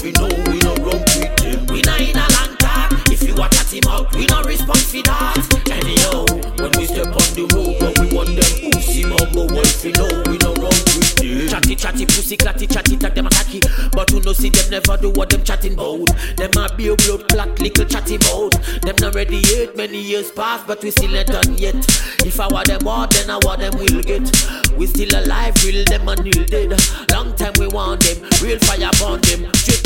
wolf, we know we no run with them. We not in a long talk. If you a chat him out, we no respond for that. Anyhow, when we step on the road, but we want them pussy mumbo wolf, we know we no run with them. Chatty chatty pussy clatty chatty tag them attacky, but who no see them never do what them chatting bout. Them a be a blood clot little chatty bout. Them not ready yet, many years past, but we still not done yet. If I want them all, then I want them will get. We still alive, real them and real dead. Long time we want them, real fire burn them. Straight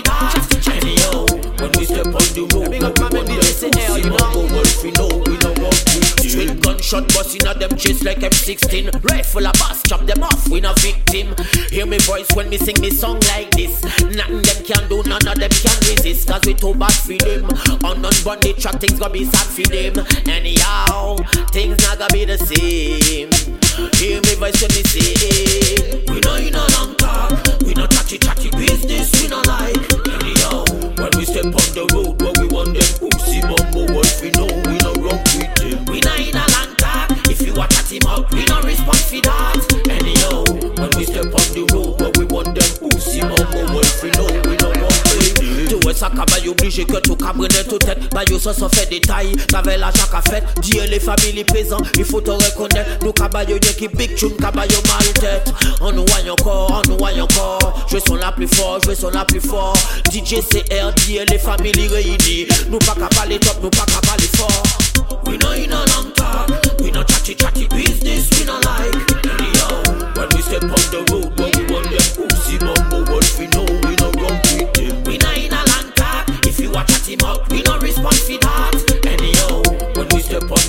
that. Anyhow, when we step on the road, where we want them pussy bumbo wolf, we know we no run with them. Straight gunshot busting at them chest like M16. Rifle a bust, chop them off, we no victim. Hear me voice when me sing me song like this. Nothing them can do, none of them can resist. Cause we too bad for them. On on track, things gonna be sad for them. Anyhow, things not gonna be the same. When we step on the road, Saka bayo oblige ke tou ka brene tou tet Bayo san san fe detay Tave la jaka fet Diye le famili pezan Il faut te rekonet Nou ka bayo yen ki big tune Ka bayo mal tet An nou way ankor, an nou way ankor Jwe son la pli for, jwe son la pli for DJ CR, diye le famili reyini Nou pa ka pale top, nou pa ka pale for We nan in a long talk. We nan chatty chatty, we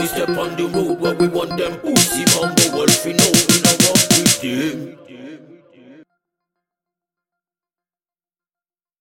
we step on the road where we want them pussy bumble wolf, you know, we not walk with them.